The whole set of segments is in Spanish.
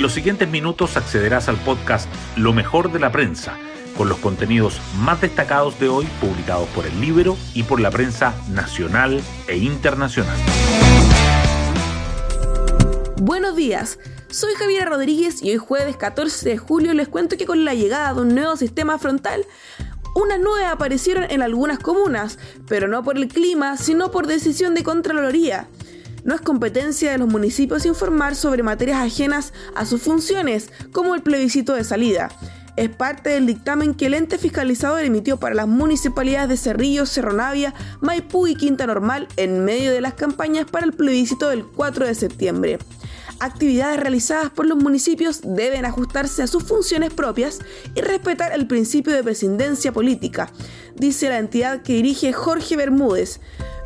En los siguientes minutos accederás al podcast Lo mejor de la prensa, con los contenidos más destacados de hoy publicados por el libro y por la prensa nacional e internacional. Buenos días, soy Javiera Rodríguez y hoy jueves 14 de julio les cuento que con la llegada de un nuevo sistema frontal, unas nubes aparecieron en algunas comunas, pero no por el clima, sino por decisión de Contraloría. No es competencia de los municipios informar sobre materias ajenas a sus funciones, como el plebiscito de salida. Es parte del dictamen que el ente fiscalizador emitió para las municipalidades de Cerrillo, Cerro Navia, Maipú y Quinta Normal en medio de las campañas para el plebiscito del 4 de septiembre actividades realizadas por los municipios deben ajustarse a sus funciones propias y respetar el principio de presidencia política, dice la entidad que dirige Jorge Bermúdez.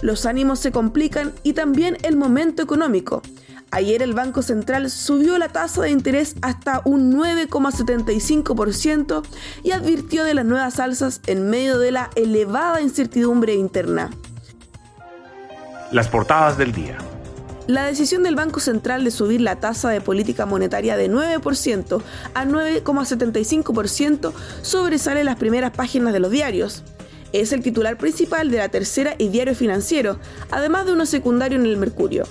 Los ánimos se complican y también el momento económico. Ayer el Banco Central subió la tasa de interés hasta un 9,75% y advirtió de las nuevas alzas en medio de la elevada incertidumbre interna. Las portadas del día. La decisión del Banco Central de subir la tasa de política monetaria de 9% a 9,75% sobresale las primeras páginas de los diarios. Es el titular principal de la tercera y diario financiero, además de uno secundario en el Mercurio.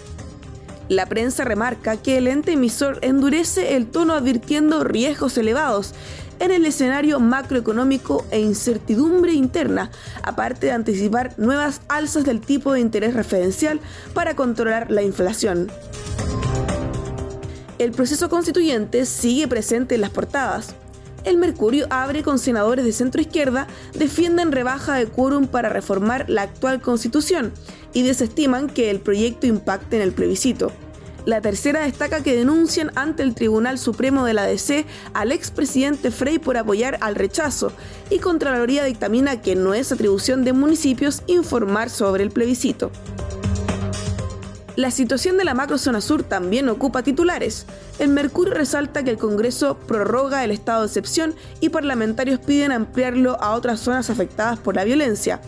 La prensa remarca que el ente emisor endurece el tono advirtiendo riesgos elevados en el escenario macroeconómico e incertidumbre interna, aparte de anticipar nuevas alzas del tipo de interés referencial para controlar la inflación. El proceso constituyente sigue presente en las portadas. El Mercurio abre con senadores de centro izquierda, defienden rebaja de quórum para reformar la actual constitución y desestiman que el proyecto impacte en el plebiscito. La tercera destaca que denuncian ante el Tribunal Supremo de la DC al expresidente Frey por apoyar al rechazo y Contraloría dictamina que no es atribución de municipios informar sobre el plebiscito. La situación de la macrozona sur también ocupa titulares. El Mercurio resalta que el Congreso prorroga el estado de excepción y parlamentarios piden ampliarlo a otras zonas afectadas por la violencia.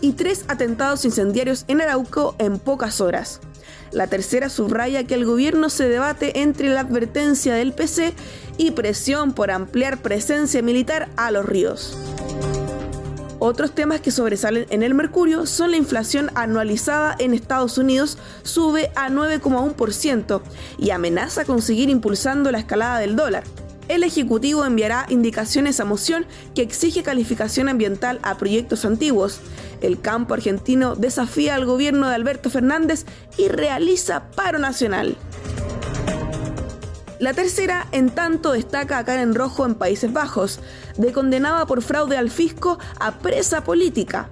Y tres atentados incendiarios en Arauco en pocas horas. La tercera subraya que el gobierno se debate entre la advertencia del PC y presión por ampliar presencia militar a los ríos. Otros temas que sobresalen en el Mercurio son la inflación anualizada en Estados Unidos sube a 9,1% y amenaza con seguir impulsando la escalada del dólar el Ejecutivo enviará indicaciones a moción que exige calificación ambiental a proyectos antiguos. El campo argentino desafía al gobierno de Alberto Fernández y realiza paro nacional. La tercera, en tanto, destaca a Karen Rojo en Países Bajos, de condenada por fraude al fisco a presa política.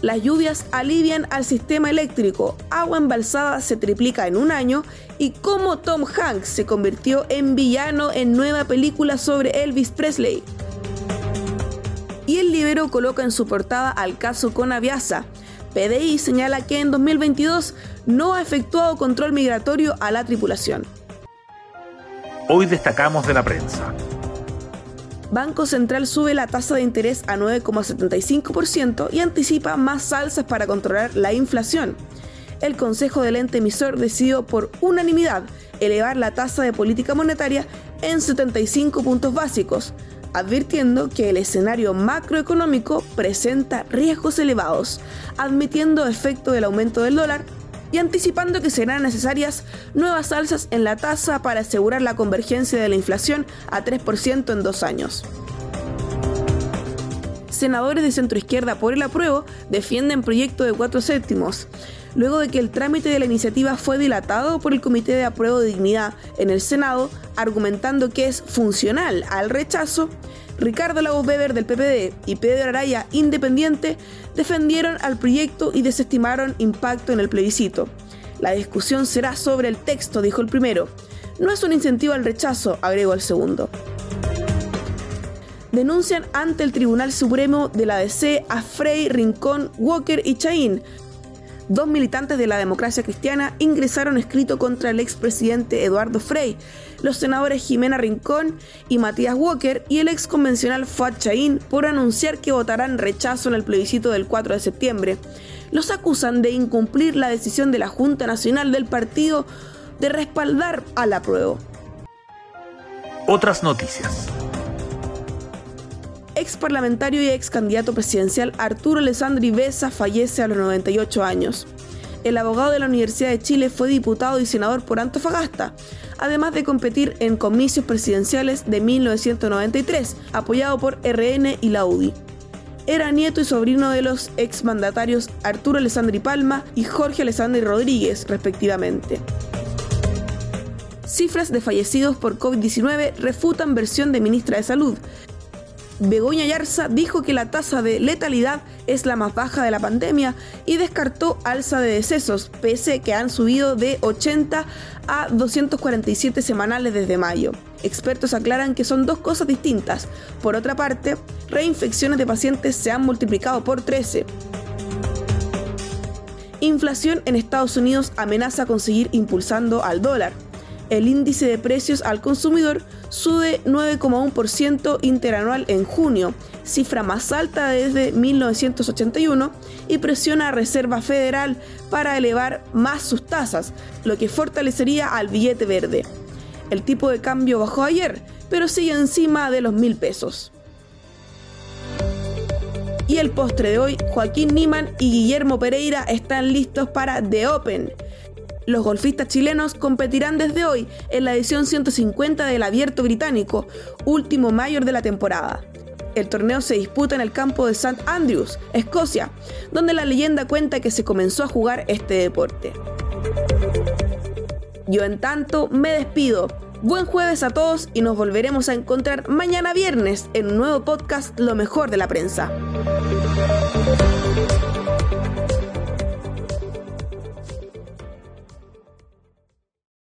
Las lluvias alivian al sistema eléctrico, agua embalsada se triplica en un año y cómo Tom Hanks se convirtió en villano en nueva película sobre Elvis Presley. Y el libro coloca en su portada al caso con Aviasa. PDI señala que en 2022 no ha efectuado control migratorio a la tripulación. Hoy destacamos de la prensa. Banco Central sube la tasa de interés a 9,75% y anticipa más alzas para controlar la inflación. El Consejo del ente emisor decidió por unanimidad elevar la tasa de política monetaria en 75 puntos básicos, advirtiendo que el escenario macroeconómico presenta riesgos elevados, admitiendo efecto del aumento del dólar y anticipando que serán necesarias nuevas alzas en la tasa para asegurar la convergencia de la inflación a 3% en dos años. Senadores de centroizquierda por el apruebo defienden proyecto de cuatro séptimos. Luego de que el trámite de la iniciativa fue dilatado por el Comité de Apruebo de Dignidad en el Senado, argumentando que es funcional al rechazo, Ricardo Lagos Weber del PPD y Pedro Araya Independiente defendieron al proyecto y desestimaron impacto en el plebiscito. La discusión será sobre el texto, dijo el primero. No es un incentivo al rechazo, agregó el segundo. Denuncian ante el Tribunal Supremo de la DC a Frey, Rincón, Walker y Chaín dos militantes de la democracia cristiana ingresaron escrito contra el expresidente Eduardo Frey, los senadores Jimena Rincón y Matías Walker y el ex convencional Fuad Chaín por anunciar que votarán rechazo en el plebiscito del 4 de septiembre. Los acusan de incumplir la decisión de la Junta Nacional del partido de respaldar al apruebo. otras noticias. Ex parlamentario y ex candidato presidencial Arturo Alessandri Besa fallece a los 98 años. El abogado de la Universidad de Chile fue diputado y senador por Antofagasta, además de competir en comicios presidenciales de 1993, apoyado por RN y la UDI. Era nieto y sobrino de los exmandatarios Arturo Alessandri Palma y Jorge Alessandri Rodríguez, respectivamente. Cifras de fallecidos por COVID-19 refutan versión de ministra de Salud. Begoña Yarza dijo que la tasa de letalidad es la más baja de la pandemia y descartó alza de decesos, pese que han subido de 80 a 247 semanales desde mayo. Expertos aclaran que son dos cosas distintas. Por otra parte, reinfecciones de pacientes se han multiplicado por 13. Inflación en Estados Unidos amenaza con seguir impulsando al dólar el índice de precios al consumidor sube 9,1% interanual en junio, cifra más alta desde 1981, y presiona a Reserva Federal para elevar más sus tasas, lo que fortalecería al billete verde. El tipo de cambio bajó ayer, pero sigue encima de los mil pesos. Y el postre de hoy, Joaquín Niman y Guillermo Pereira están listos para The Open, los golfistas chilenos competirán desde hoy en la edición 150 del Abierto Británico, último mayor de la temporada. El torneo se disputa en el campo de St. Andrews, Escocia, donde la leyenda cuenta que se comenzó a jugar este deporte. Yo en tanto me despido. Buen jueves a todos y nos volveremos a encontrar mañana viernes en un nuevo podcast Lo mejor de la prensa.